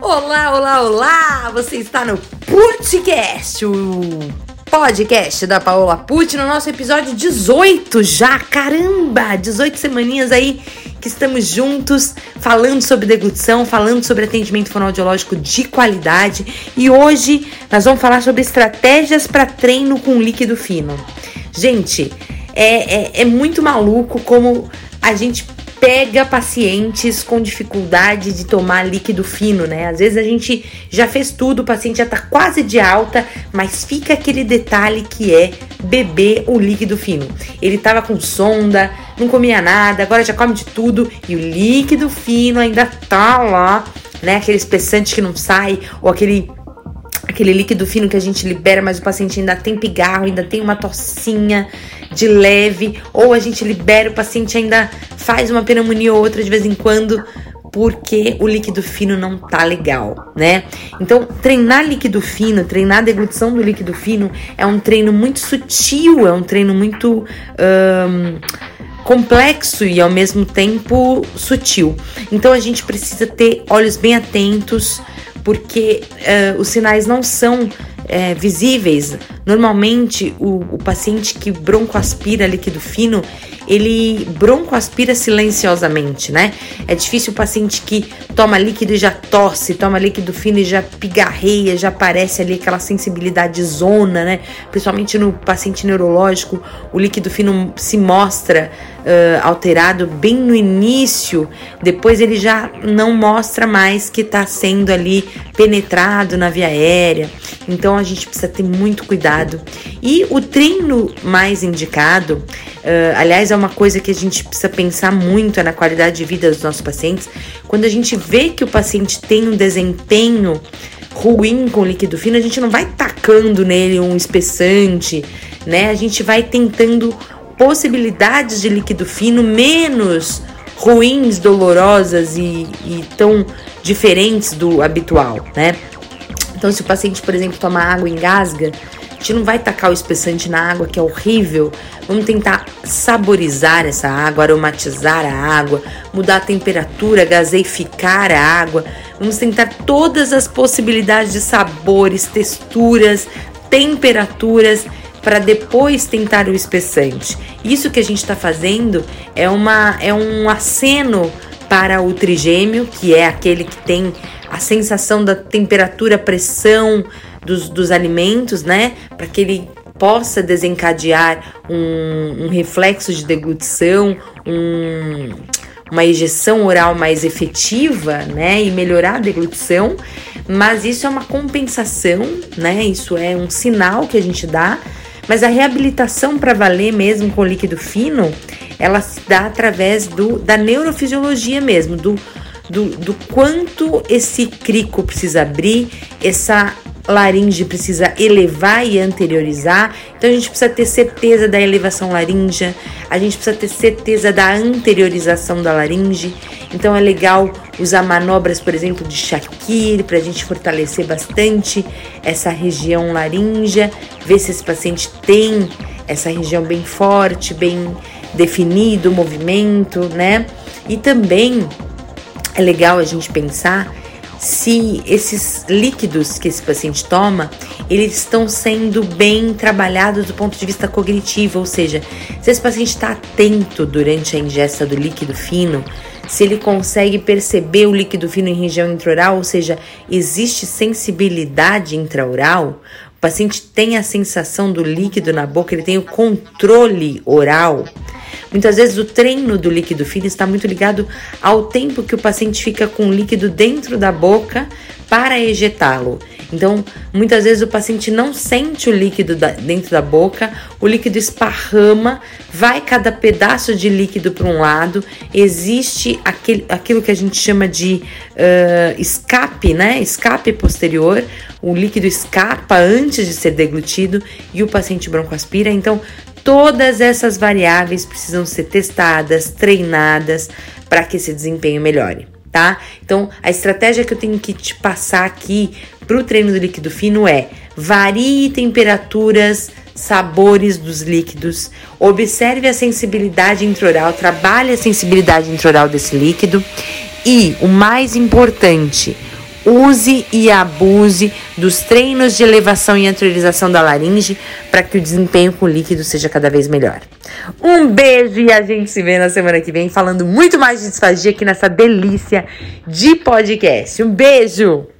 Olá, olá, olá! Você está no Putcast, o podcast da Paola Pucci, no nosso episódio 18 já. Caramba! 18 semaninhas aí que estamos juntos falando sobre deglutição, falando sobre atendimento fonoaudiológico de qualidade. E hoje nós vamos falar sobre estratégias para treino com líquido fino. Gente, é, é, é muito maluco como a gente pega pacientes com dificuldade de tomar líquido fino, né? Às vezes a gente já fez tudo, o paciente já tá quase de alta, mas fica aquele detalhe que é beber o líquido fino. Ele tava com sonda, não comia nada, agora já come de tudo e o líquido fino ainda tá lá, né? Aquele espessante que não sai ou aquele aquele líquido fino que a gente libera, mas o paciente ainda tem pigarro, ainda tem uma tossinha de leve, ou a gente libera, o paciente ainda faz uma pneumonia ou outra de vez em quando, porque o líquido fino não tá legal, né? Então, treinar líquido fino, treinar a deglutição do líquido fino é um treino muito sutil, é um treino muito. Complexo e ao mesmo tempo sutil. Então a gente precisa ter olhos bem atentos, porque uh, os sinais não são é, visíveis. Normalmente, o, o paciente que broncoaspira líquido fino, ele broncoaspira silenciosamente, né? É difícil o paciente que toma líquido e já tosse, toma líquido fino e já pigarreia, já aparece ali aquela sensibilidade zona, né? Principalmente no paciente neurológico, o líquido fino se mostra uh, alterado bem no início, depois ele já não mostra mais que está sendo ali penetrado na via aérea. Então a gente precisa ter muito cuidado. E o treino mais indicado, uh, aliás, é uma coisa que a gente precisa pensar muito é na qualidade de vida dos nossos pacientes. Quando a gente vê que o paciente tem um desempenho ruim com líquido fino, a gente não vai tacando nele um espessante, né? A gente vai tentando possibilidades de líquido fino menos ruins, dolorosas e, e tão diferentes do habitual, né? Então, se o paciente, por exemplo, toma água e engasga, a gente não vai tacar o espessante na água, que é horrível. Vamos tentar saborizar essa água, aromatizar a água, mudar a temperatura, gaseificar a água. Vamos tentar todas as possibilidades de sabores, texturas, temperaturas para depois tentar o espessante. Isso que a gente está fazendo é, uma, é um aceno para o trigêmeo, que é aquele que tem a sensação da temperatura, pressão dos, dos alimentos, né? Para que ele possa desencadear um, um reflexo de deglutição, um, uma ejeção oral mais efetiva, né? E melhorar a deglutição. Mas isso é uma compensação, né? Isso é um sinal que a gente dá mas a reabilitação para valer mesmo com líquido fino, ela se dá através do, da neurofisiologia mesmo, do, do, do quanto esse crico precisa abrir, essa laringe precisa elevar e anteriorizar. Então a gente precisa ter certeza da elevação laríngea, a gente precisa ter certeza da anteriorização da laringe. Então é legal usar manobras, por exemplo, de Shakir para a gente fortalecer bastante essa região laríngea, ver se esse paciente tem essa região bem forte, bem definido, o movimento, né? E também é legal a gente pensar se esses líquidos que esse paciente toma, eles estão sendo bem trabalhados do ponto de vista cognitivo, ou seja, se esse paciente está atento durante a ingesta do líquido fino, se ele consegue perceber o líquido fino em região intraoral, ou seja, existe sensibilidade intraoral, o paciente tem a sensação do líquido na boca, ele tem o controle oral. Muitas vezes o treino do líquido fino está muito ligado ao tempo que o paciente fica com o líquido dentro da boca para ejetá-lo. Então, muitas vezes o paciente não sente o líquido da, dentro da boca, o líquido esparrama, vai cada pedaço de líquido para um lado, existe aquele, aquilo que a gente chama de uh, escape, né? Escape posterior, o líquido escapa antes de ser deglutido e o paciente broncoaspira. Então, todas essas variáveis precisam ser testadas, treinadas para que esse desempenho melhore tá? Então, a estratégia que eu tenho que te passar aqui para o treino do líquido fino é varie temperaturas sabores dos líquidos, observe a sensibilidade intraoral, trabalhe a sensibilidade intraoral desse líquido e, o mais importante, use e abuse dos treinos de elevação e anteriorização da laringe para que o desempenho com o líquido seja cada vez melhor. Um beijo e a gente se vê na semana que vem falando muito mais de disfagia aqui nessa delícia de podcast. Um beijo!